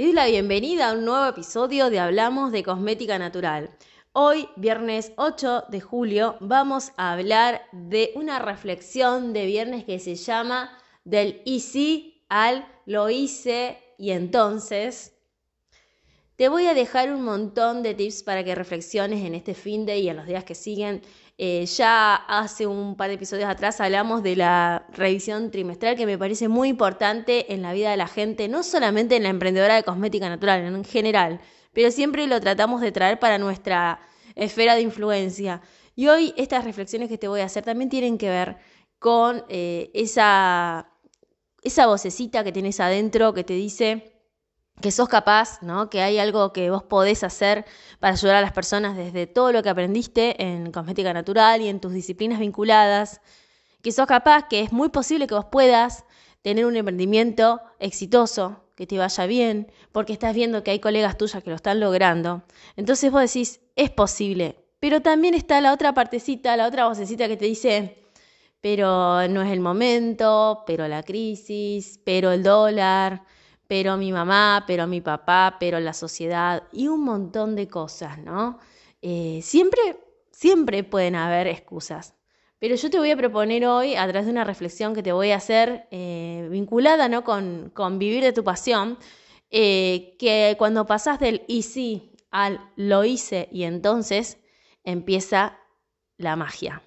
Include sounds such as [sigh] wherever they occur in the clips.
Doy la bienvenida a un nuevo episodio de Hablamos de Cosmética Natural. Hoy, viernes 8 de julio, vamos a hablar de una reflexión de viernes que se llama del y al lo hice y entonces. Te voy a dejar un montón de tips para que reflexiones en este fin de y en los días que siguen eh, ya hace un par de episodios atrás hablamos de la revisión trimestral que me parece muy importante en la vida de la gente, no solamente en la emprendedora de cosmética natural, en general, pero siempre lo tratamos de traer para nuestra esfera de influencia. Y hoy estas reflexiones que te voy a hacer también tienen que ver con eh, esa, esa vocecita que tienes adentro que te dice que sos capaz, ¿no? Que hay algo que vos podés hacer para ayudar a las personas desde todo lo que aprendiste en cosmética natural y en tus disciplinas vinculadas, que sos capaz, que es muy posible que vos puedas tener un emprendimiento exitoso, que te vaya bien, porque estás viendo que hay colegas tuyas que lo están logrando. Entonces vos decís, es posible. Pero también está la otra partecita, la otra vocecita que te dice, pero no es el momento, pero la crisis, pero el dólar, pero mi mamá, pero mi papá, pero la sociedad y un montón de cosas, ¿no? Eh, siempre, siempre pueden haber excusas. Pero yo te voy a proponer hoy, a través de una reflexión que te voy a hacer eh, vinculada ¿no? con, vivir de tu pasión, eh, que cuando pasas del y sí al lo hice y entonces empieza la magia.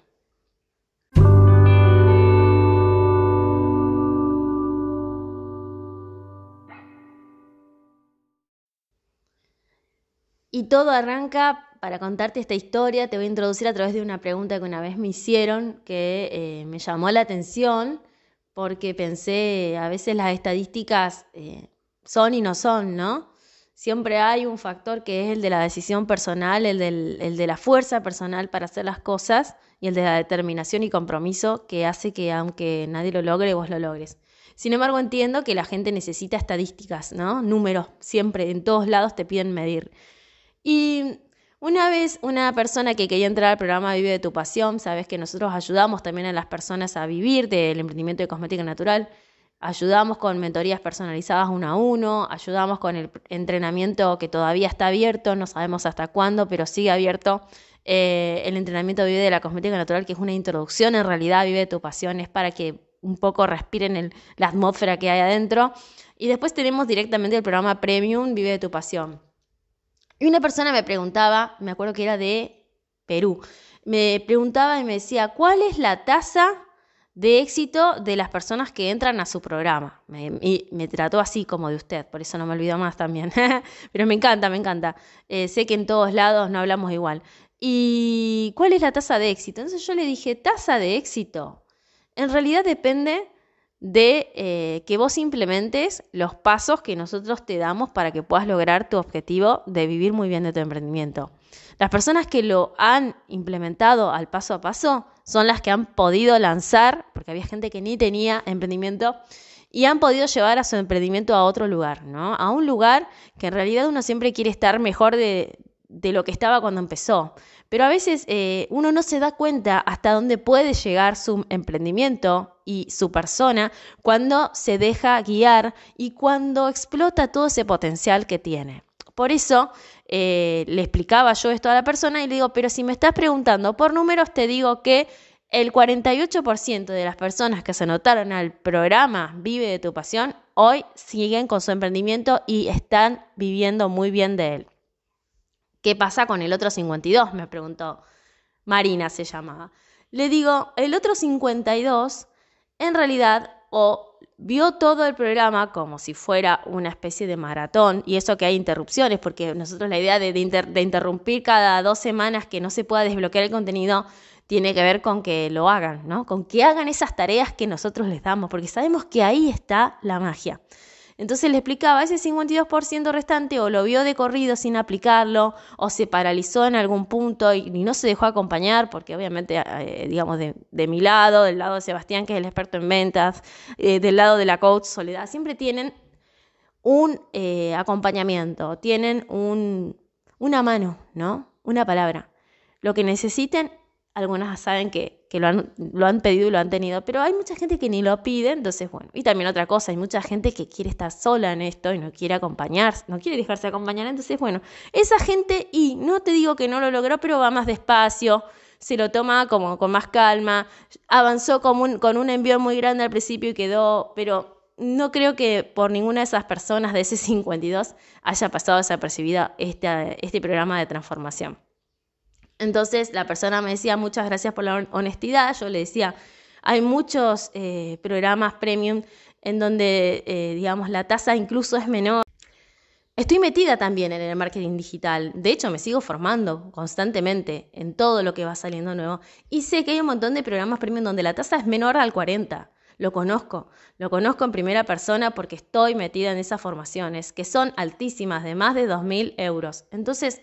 Y todo arranca para contarte esta historia. Te voy a introducir a través de una pregunta que una vez me hicieron que eh, me llamó la atención porque pensé, a veces las estadísticas eh, son y no son, ¿no? Siempre hay un factor que es el de la decisión personal, el, el de la fuerza personal para hacer las cosas y el de la determinación y compromiso que hace que aunque nadie lo logre, vos lo logres. Sin embargo, entiendo que la gente necesita estadísticas, ¿no? Números, siempre, en todos lados te piden medir. Y una vez una persona que quería entrar al programa Vive de tu Pasión, sabes que nosotros ayudamos también a las personas a vivir del emprendimiento de cosmética natural, ayudamos con mentorías personalizadas uno a uno, ayudamos con el entrenamiento que todavía está abierto, no sabemos hasta cuándo, pero sigue abierto. Eh, el entrenamiento Vive de la Cosmética Natural, que es una introducción en realidad Vive de tu Pasión, es para que un poco respiren la atmósfera que hay adentro. Y después tenemos directamente el programa Premium Vive de tu Pasión y una persona me preguntaba, me acuerdo que era de Perú, me preguntaba y me decía, ¿cuál es la tasa de éxito de las personas que entran a su programa? y me trató así como de usted, por eso no me olvido más también. [laughs] Pero me encanta, me encanta. Eh, sé que en todos lados no hablamos igual. ¿Y cuál es la tasa de éxito? Entonces yo le dije, tasa de éxito. En realidad depende de eh, que vos implementes los pasos que nosotros te damos para que puedas lograr tu objetivo de vivir muy bien de tu emprendimiento. Las personas que lo han implementado al paso a paso son las que han podido lanzar, porque había gente que ni tenía emprendimiento, y han podido llevar a su emprendimiento a otro lugar, ¿no? A un lugar que en realidad uno siempre quiere estar mejor de, de lo que estaba cuando empezó. Pero a veces eh, uno no se da cuenta hasta dónde puede llegar su emprendimiento y su persona cuando se deja guiar y cuando explota todo ese potencial que tiene. Por eso eh, le explicaba yo esto a la persona y le digo, pero si me estás preguntando por números, te digo que el 48% de las personas que se anotaron al programa Vive de tu pasión hoy siguen con su emprendimiento y están viviendo muy bien de él. ¿Qué pasa con el otro 52? Me preguntó. Marina se llamaba. Le digo, el otro 52 en realidad o vio todo el programa como si fuera una especie de maratón, y eso que hay interrupciones, porque nosotros la idea de, de, interrumpir cada dos semanas que no se pueda desbloquear el contenido tiene que ver con que lo hagan, ¿no? Con que hagan esas tareas que nosotros les damos, porque sabemos que ahí está la magia. Entonces le explicaba, ese 52% restante o lo vio de corrido sin aplicarlo, o se paralizó en algún punto y, no se dejó acompañar, porque obviamente, eh, digamos, de, mi lado, del lado de Sebastián, que es el experto en ventas, eh, del lado de la coach Soledad, siempre tienen un eh, acompañamiento, tienen un, una mano, ¿no? Una palabra. Lo que necesiten, algunas saben que lo han, lo han pedido y lo han tenido, pero hay mucha gente que ni lo pide, entonces bueno, y también otra cosa, hay mucha gente que quiere estar sola en esto y no quiere acompañar, no quiere dejarse acompañar, entonces bueno, esa gente, y no te digo que no lo logró, pero va más despacio, se lo toma como con más calma, avanzó con un, con un envío muy grande al principio y quedó, pero no creo que por ninguna de esas personas de ese 52 haya pasado desapercibida este, este programa de transformación. Entonces la persona me decía muchas gracias por la honestidad, yo le decía, hay muchos eh, programas premium en donde, eh, digamos, la tasa incluso es menor. Estoy metida también en el marketing digital. De hecho, me sigo formando constantemente en todo lo que va saliendo nuevo. Y sé que hay un montón de programas premium donde la tasa es menor al 40. Lo conozco. Lo conozco en primera persona porque estoy metida en esas formaciones, que son altísimas, de más de 2.000 euros. Entonces,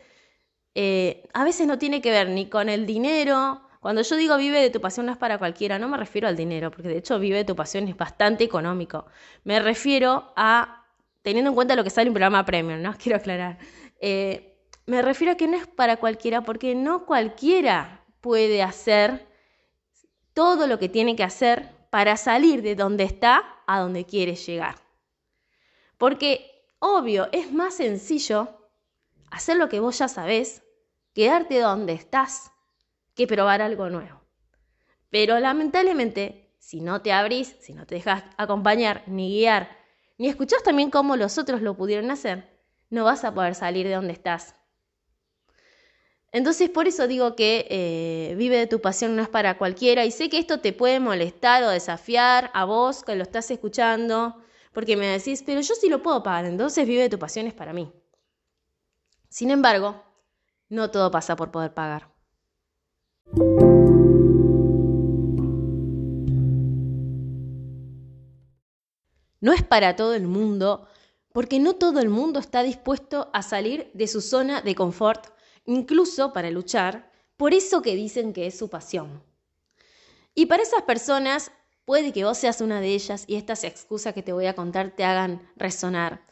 eh, a veces no tiene que ver ni con el dinero. Cuando yo digo vive de tu pasión no es para cualquiera, no me refiero al dinero, porque de hecho vive de tu pasión es bastante económico. Me refiero a, teniendo en cuenta lo que sale un programa premium, ¿no? [laughs] Quiero aclarar. Eh, me refiero a que no es para cualquiera, porque no cualquiera puede hacer todo lo que tiene que hacer para salir de donde está a donde quiere llegar. Porque, obvio, es más sencillo hacer lo que vos ya sabés, quedarte donde estás, que probar algo nuevo. Pero lamentablemente, si no te abrís, si no te dejas acompañar, ni guiar, ni escuchás también cómo los otros lo pudieron hacer, no vas a poder salir de donde estás. Entonces por eso digo que eh, vive de tu pasión no es para cualquiera y sé que esto te puede molestar o desafiar a vos que lo estás escuchando, porque me decís, pero yo sí lo puedo pagar, entonces vive de tu pasión es para mí. Sin embargo, no todo pasa por poder pagar. No es para todo el mundo, porque no todo el mundo está dispuesto a salir de su zona de confort, incluso para luchar por eso que dicen que es su pasión. Y para esas personas puede que vos seas una de ellas y estas excusas que te voy a contar te hagan resonar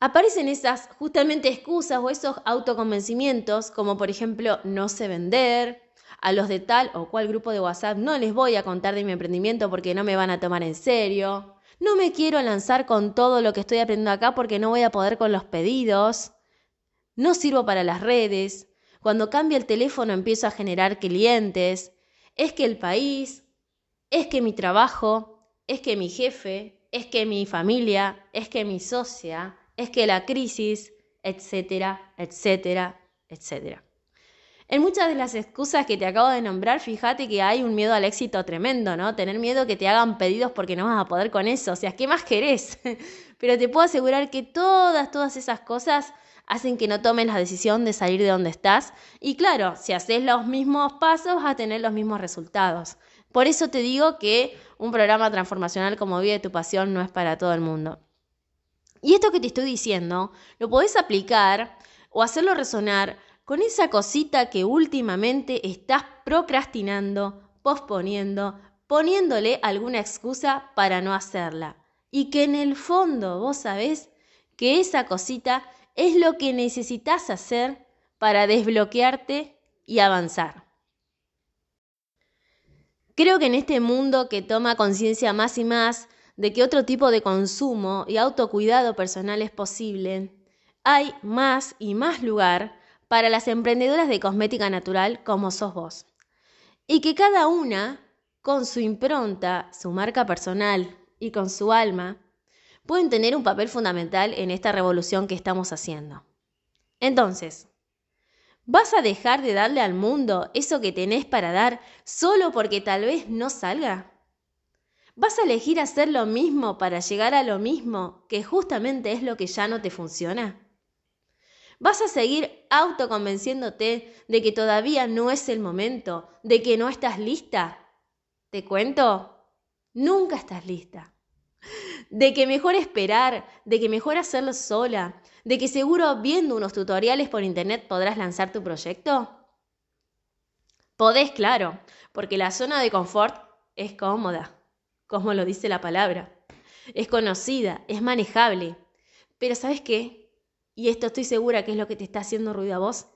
aparecen esas justamente excusas o esos autoconvencimientos, como por ejemplo no sé vender, a los de tal o cual grupo de WhatsApp no les voy a contar de mi emprendimiento porque no me van a tomar en serio, no me quiero lanzar con todo lo que estoy aprendiendo acá porque no voy a poder con los pedidos, no sirvo para las redes, cuando cambia el teléfono empiezo a generar clientes, es que el país, es que mi trabajo, es que mi jefe, es que mi familia, es que mi socia, es que la crisis, etcétera, etcétera, etcétera. En muchas de las excusas que te acabo de nombrar, fíjate que hay un miedo al éxito tremendo, ¿no? Tener miedo que te hagan pedidos porque no vas a poder con eso. O sea, ¿qué más querés? [laughs] Pero te puedo asegurar que todas, todas esas cosas hacen que no tomes la decisión de salir de donde estás. Y claro, si haces los mismos pasos, vas a tener los mismos resultados. Por eso te digo que un programa transformacional como Vive tu Pasión no es para todo el mundo. Y esto que te estoy diciendo, lo podés aplicar o hacerlo resonar con esa cosita que últimamente estás procrastinando, posponiendo, poniéndole alguna excusa para no hacerla. Y que en el fondo vos sabés que esa cosita es lo que necesitas hacer para desbloquearte y avanzar. Creo que en este mundo que toma conciencia más y más de que otro tipo de consumo y autocuidado personal es posible, hay más y más lugar para las emprendedoras de cosmética natural como sos vos. Y que cada una, con su impronta, su marca personal y con su alma, pueden tener un papel fundamental en esta revolución que estamos haciendo. Entonces, ¿vas a dejar de darle al mundo eso que tenés para dar solo porque tal vez no salga? ¿Vas a elegir hacer lo mismo para llegar a lo mismo, que justamente es lo que ya no te funciona? ¿Vas a seguir autoconvenciéndote de que todavía no es el momento, de que no estás lista? ¿Te cuento? Nunca estás lista. de que mejor esperar, de que mejor hacerlo sola, de que seguro viendo unos tutoriales por internet podrás lanzar tu proyecto? Podés, claro, porque la zona de confort es cómoda, como lo dice la palabra. Es conocida, es manejable. Pero ¿sabes qué? Y esto estoy segura que es lo que te está haciendo ruido a vos.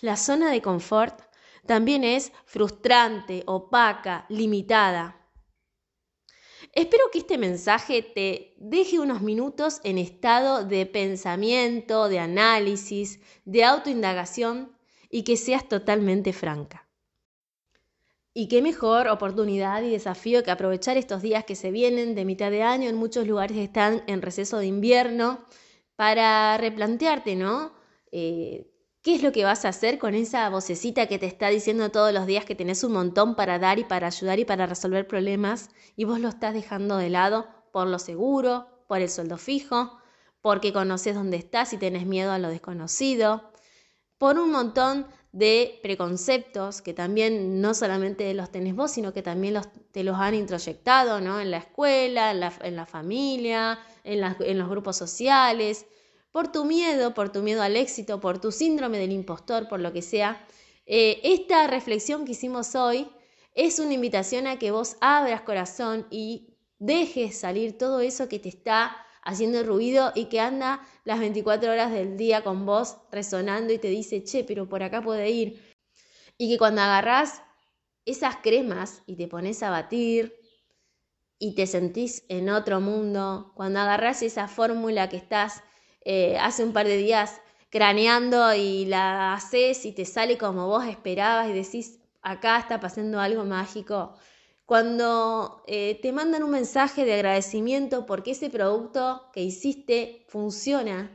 La zona de confort también es frustrante, opaca, limitada. Espero que este mensaje te deje unos minutos en estado de pensamiento, de análisis, de autoindagación y que seas totalmente franca. Y qué mejor oportunidad y desafío que aprovechar estos días que se vienen de mitad de año, en muchos lugares están en receso de invierno, para replantearte, ¿no? Eh, ¿Qué es lo que vas a hacer con esa vocecita que te está diciendo todos los días que tenés un montón para dar y para ayudar y para resolver problemas y vos lo estás dejando de lado por lo seguro, por el sueldo fijo, porque conoces dónde estás y tenés miedo a lo desconocido, por un montón de preconceptos que también no solamente los tenés vos, sino que también los, te los han introyectado ¿no? en la escuela, en la, familia, en, en los grupos sociales por tu miedo, por tu miedo al éxito, por tu síndrome del impostor, por lo que sea, eh, esta reflexión que hicimos hoy es una invitación a que vos abras corazón y dejes salir todo eso que te está haciendo ruido y que anda las 24 horas del día con vos resonando y te dice, che, pero por acá puede ir. Y que cuando agarrás esas cremas y te pones a batir y te sentís en otro mundo, cuando agarrás esa fórmula que estás eh, hace un par de días craneando y la haces y te sale como vos esperabas y decís, acá está pasando algo mágico. Cuando eh, te mandan un mensaje de agradecimiento porque ese producto que hiciste funciona,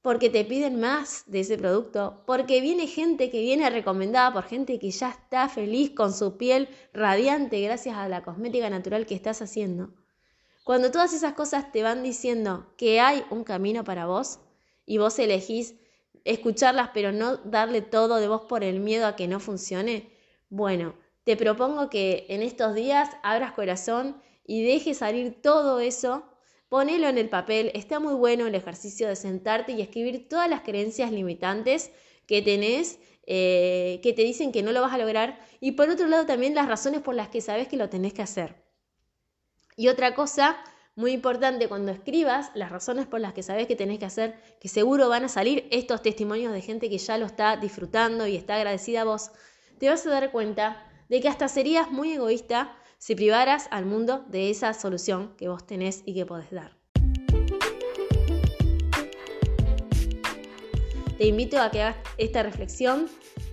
porque te piden más de ese producto, porque viene gente que viene recomendada por gente que ya está feliz con su piel radiante gracias a la cosmética natural que estás haciendo. Cuando todas esas cosas te van diciendo que hay un camino para vos y vos elegís escucharlas pero no darle todo de vos por el miedo a que no funcione, bueno, te propongo que en estos días abras corazón y dejes salir todo eso, ponelo en el papel, está muy bueno el ejercicio de sentarte y escribir todas las creencias limitantes que tenés, eh, que te dicen que no lo vas a lograr, y por otro lado también las razones por las que sabes que lo tenés que hacer. Y otra cosa muy importante cuando escribas las razones por las que sabes que tenés que hacer, que seguro van a salir estos testimonios de gente que ya lo está disfrutando y está agradecida a vos, te vas a dar cuenta de que hasta serías muy egoísta si privaras al mundo de esa solución que vos tenés y que podés dar. Te invito a que hagas esta reflexión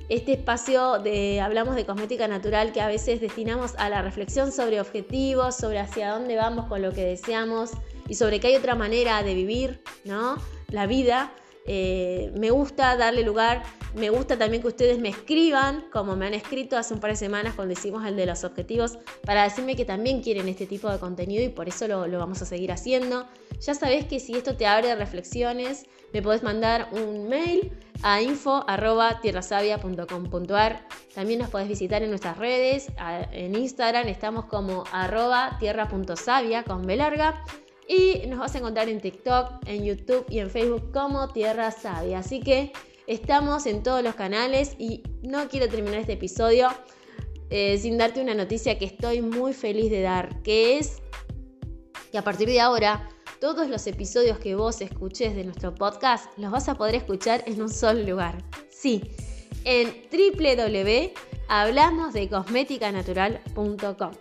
este espacio de hablamos de cosmética natural que a veces destinamos a la reflexión sobre objetivos, sobre hacia dónde vamos con lo que deseamos y sobre que hay otra manera de vivir, ¿no? La vida. Eh, me gusta darle lugar, me gusta también que ustedes me escriban, como me han escrito hace un par de semanas cuando hicimos el de los objetivos, para decirme que también quieren este tipo de contenido y por eso lo, vamos a seguir haciendo. Ya sabés que si esto te abre reflexiones, me podés mandar un mail a info.tierrasavia.com.ar. También nos podés visitar en nuestras redes. En Instagram estamos como arroba tierra.savia con B larga. Y nos vas a encontrar en TikTok, en YouTube y en Facebook como Tierra Sabia. Así que estamos en todos los canales y no quiero terminar este episodio eh, sin darte una noticia que estoy muy feliz de dar, que es que a partir de ahora todos los episodios que vos escuches de nuestro podcast los vas a poder escuchar en un solo lugar. Sí, en www.hablamosdecosmeticanatural.com.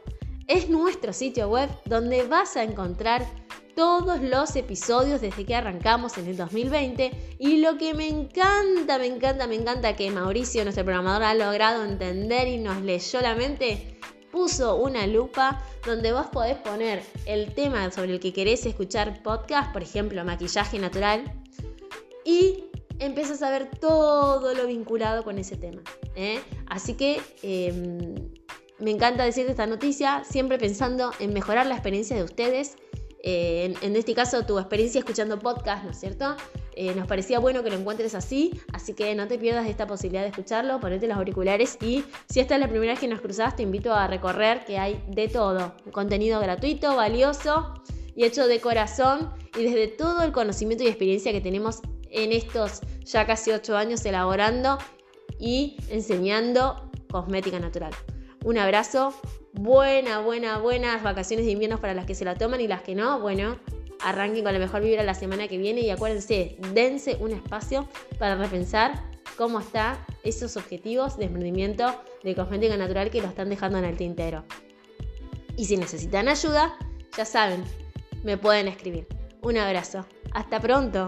Es nuestro sitio web donde vas a encontrar todos los episodios desde que arrancamos en el 2020 y lo que me encanta, me encanta, me encanta que Mauricio, nuestro programador, ha logrado entender y nos leyó la mente puso una lupa donde vos podés poner el tema sobre el que querés escuchar podcast, por ejemplo, maquillaje natural, y empiezas a ver todo lo vinculado con ese tema. ¿eh? Así que em, me encanta decirte esta noticia, siempre pensando en mejorar la experiencia de ustedes. Eh, en, este caso, tu experiencia escuchando podcast, ¿no es cierto? Eh, nos parecía bueno que lo encuentres así, así que no te pierdas esta posibilidad de escucharlo, ponete los auriculares y si esta es la primera vez que nos cruzas, te invito a recorrer que hay de todo, contenido gratuito, valioso, y hecho de corazón y desde todo el conocimiento y experiencia que tenemos en estos ya casi 8 años elaborando y enseñando cosmética natural. Un abrazo, buena, buena, buenas vacaciones de invierno para las que se la toman y las que no, bueno, arranquen con la mejor vibra la semana que viene y acuérdense, dense un espacio para repensar cómo están esos objetivos de emprendimiento de cosmética natural que lo están dejando en el tintero. Y si necesitan ayuda, ya saben, me pueden escribir. Un abrazo. Hasta pronto.